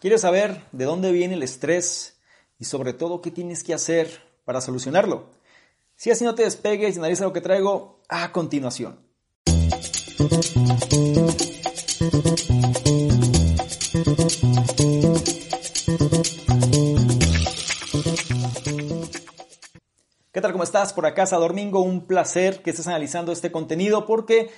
¿Quieres saber de dónde viene el estrés y sobre todo qué tienes que hacer para solucionarlo? Si así no te despegues analiza lo que traigo a continuación. ¿Qué tal? ¿Cómo estás? Por acá, Domingo. Un placer que estés analizando este contenido porque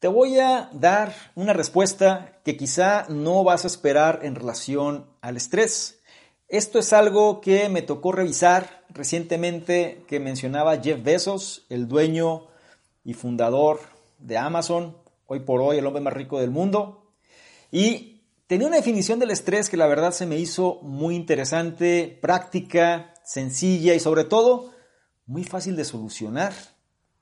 te voy a dar una respuesta que quizá no vas a esperar en relación al estrés. Esto es algo que me tocó revisar recientemente que mencionaba Jeff Bezos, el dueño y fundador de Amazon, hoy por hoy el hombre más rico del mundo. Y tenía una definición del estrés que la verdad se me hizo muy interesante, práctica, sencilla y sobre todo muy fácil de solucionar.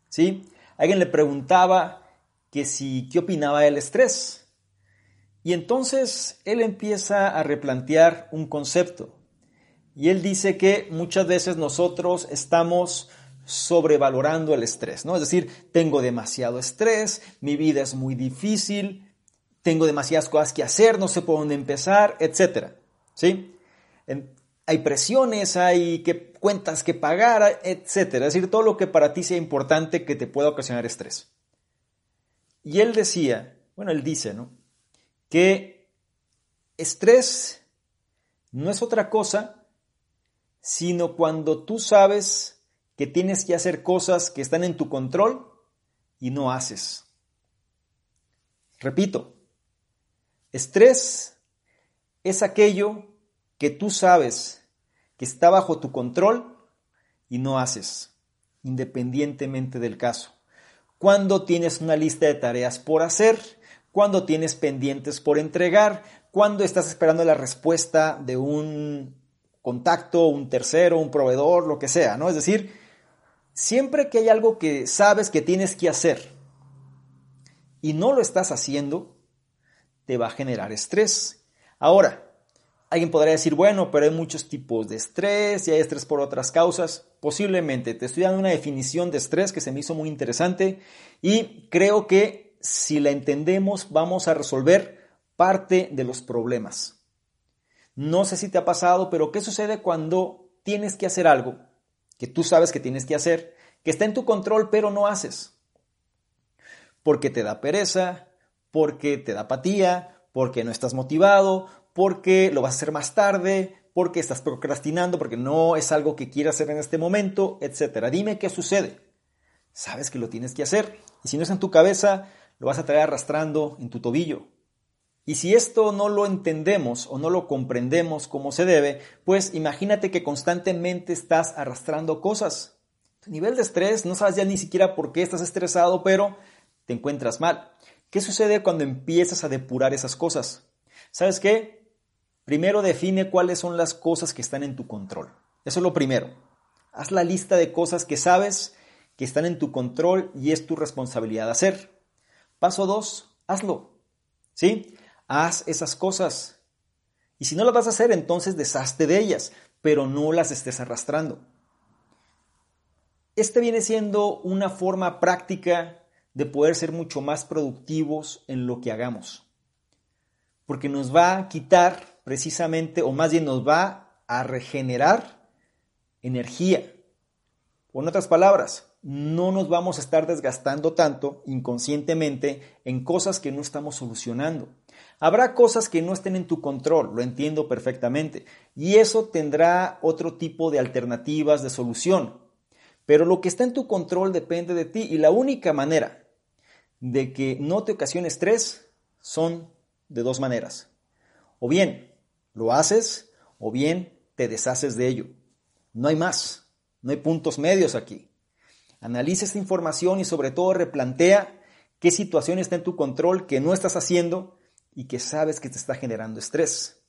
¿Sí? Alguien le preguntaba que si qué opinaba del estrés. Y entonces él empieza a replantear un concepto. Y él dice que muchas veces nosotros estamos sobrevalorando el estrés, ¿no? Es decir, tengo demasiado estrés, mi vida es muy difícil, tengo demasiadas cosas que hacer, no sé por dónde empezar, etc. ¿Sí? hay presiones, hay que, cuentas que pagar, etc. Es decir, todo lo que para ti sea importante que te pueda ocasionar estrés. Y él decía, bueno, él dice, ¿no? Que estrés no es otra cosa, sino cuando tú sabes que tienes que hacer cosas que están en tu control y no haces. Repito, estrés es aquello que tú sabes que está bajo tu control y no haces, independientemente del caso cuando tienes una lista de tareas por hacer, cuando tienes pendientes por entregar, cuando estás esperando la respuesta de un contacto, un tercero, un proveedor, lo que sea, ¿no? Es decir, siempre que hay algo que sabes que tienes que hacer y no lo estás haciendo, te va a generar estrés. Ahora, Alguien podría decir, bueno, pero hay muchos tipos de estrés y hay estrés por otras causas. Posiblemente. Te estoy dando una definición de estrés que se me hizo muy interesante y creo que si la entendemos vamos a resolver parte de los problemas. No sé si te ha pasado, pero ¿qué sucede cuando tienes que hacer algo que tú sabes que tienes que hacer, que está en tu control pero no haces? Porque te da pereza, porque te da apatía, porque no estás motivado, porque lo vas a hacer más tarde, porque estás procrastinando, porque no es algo que quieras hacer en este momento, etc. Dime qué sucede. Sabes que lo tienes que hacer y si no es en tu cabeza, lo vas a traer arrastrando en tu tobillo. Y si esto no lo entendemos o no lo comprendemos como se debe, pues imagínate que constantemente estás arrastrando cosas. Tu nivel de estrés, no sabes ya ni siquiera por qué estás estresado, pero te encuentras mal. ¿Qué sucede cuando empiezas a depurar esas cosas? ¿Sabes qué? Primero define cuáles son las cosas que están en tu control. Eso es lo primero. Haz la lista de cosas que sabes que están en tu control y es tu responsabilidad hacer. Paso dos, hazlo. ¿Sí? Haz esas cosas. Y si no las vas a hacer, entonces deshazte de ellas, pero no las estés arrastrando. Este viene siendo una forma práctica de poder ser mucho más productivos en lo que hagamos. Porque nos va a quitar precisamente, o más bien nos va a regenerar energía. O en otras palabras, no nos vamos a estar desgastando tanto inconscientemente en cosas que no estamos solucionando. Habrá cosas que no estén en tu control, lo entiendo perfectamente, y eso tendrá otro tipo de alternativas de solución. Pero lo que está en tu control depende de ti y la única manera de que no te ocasione estrés son de dos maneras. O bien lo haces o bien te deshaces de ello. No hay más, no hay puntos medios aquí. Analiza esta información y sobre todo replantea qué situación está en tu control que no estás haciendo y que sabes que te está generando estrés.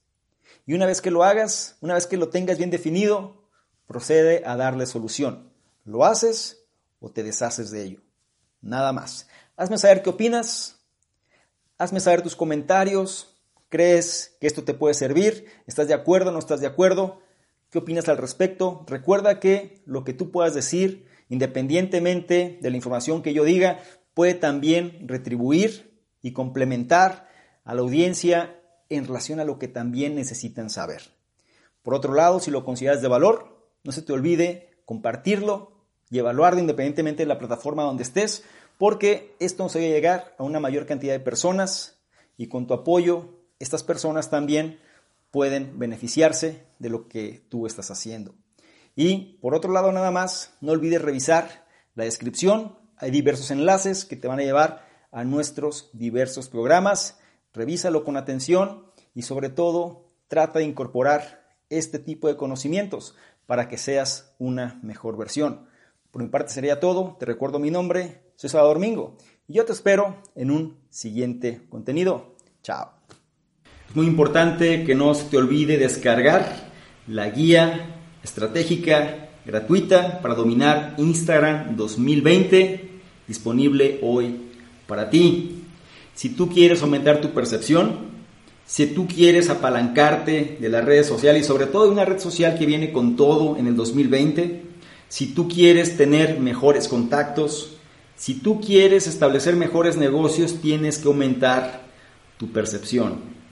Y una vez que lo hagas, una vez que lo tengas bien definido, procede a darle solución. ¿Lo haces o te deshaces de ello? Nada más. Hazme saber qué opinas. Hazme saber tus comentarios. ¿Crees que esto te puede servir? ¿Estás de acuerdo? ¿No estás de acuerdo? ¿Qué opinas al respecto? Recuerda que lo que tú puedas decir, independientemente de la información que yo diga, puede también retribuir y complementar a la audiencia en relación a lo que también necesitan saber. Por otro lado, si lo consideras de valor, no se te olvide compartirlo y evaluarlo independientemente de la plataforma donde estés, porque esto nos va a llegar a una mayor cantidad de personas y con tu apoyo, estas personas también pueden beneficiarse de lo que tú estás haciendo. Y por otro lado, nada más, no olvides revisar la descripción. Hay diversos enlaces que te van a llevar a nuestros diversos programas. Revísalo con atención y sobre todo trata de incorporar este tipo de conocimientos para que seas una mejor versión. Por mi parte sería todo. Te recuerdo mi nombre, soy Salvador Mingo y yo te espero en un siguiente contenido. Chao. Es muy importante que no se te olvide descargar la guía estratégica gratuita para dominar Instagram 2020 disponible hoy para ti. Si tú quieres aumentar tu percepción, si tú quieres apalancarte de las redes sociales y sobre todo de una red social que viene con todo en el 2020, si tú quieres tener mejores contactos, si tú quieres establecer mejores negocios, tienes que aumentar tu percepción.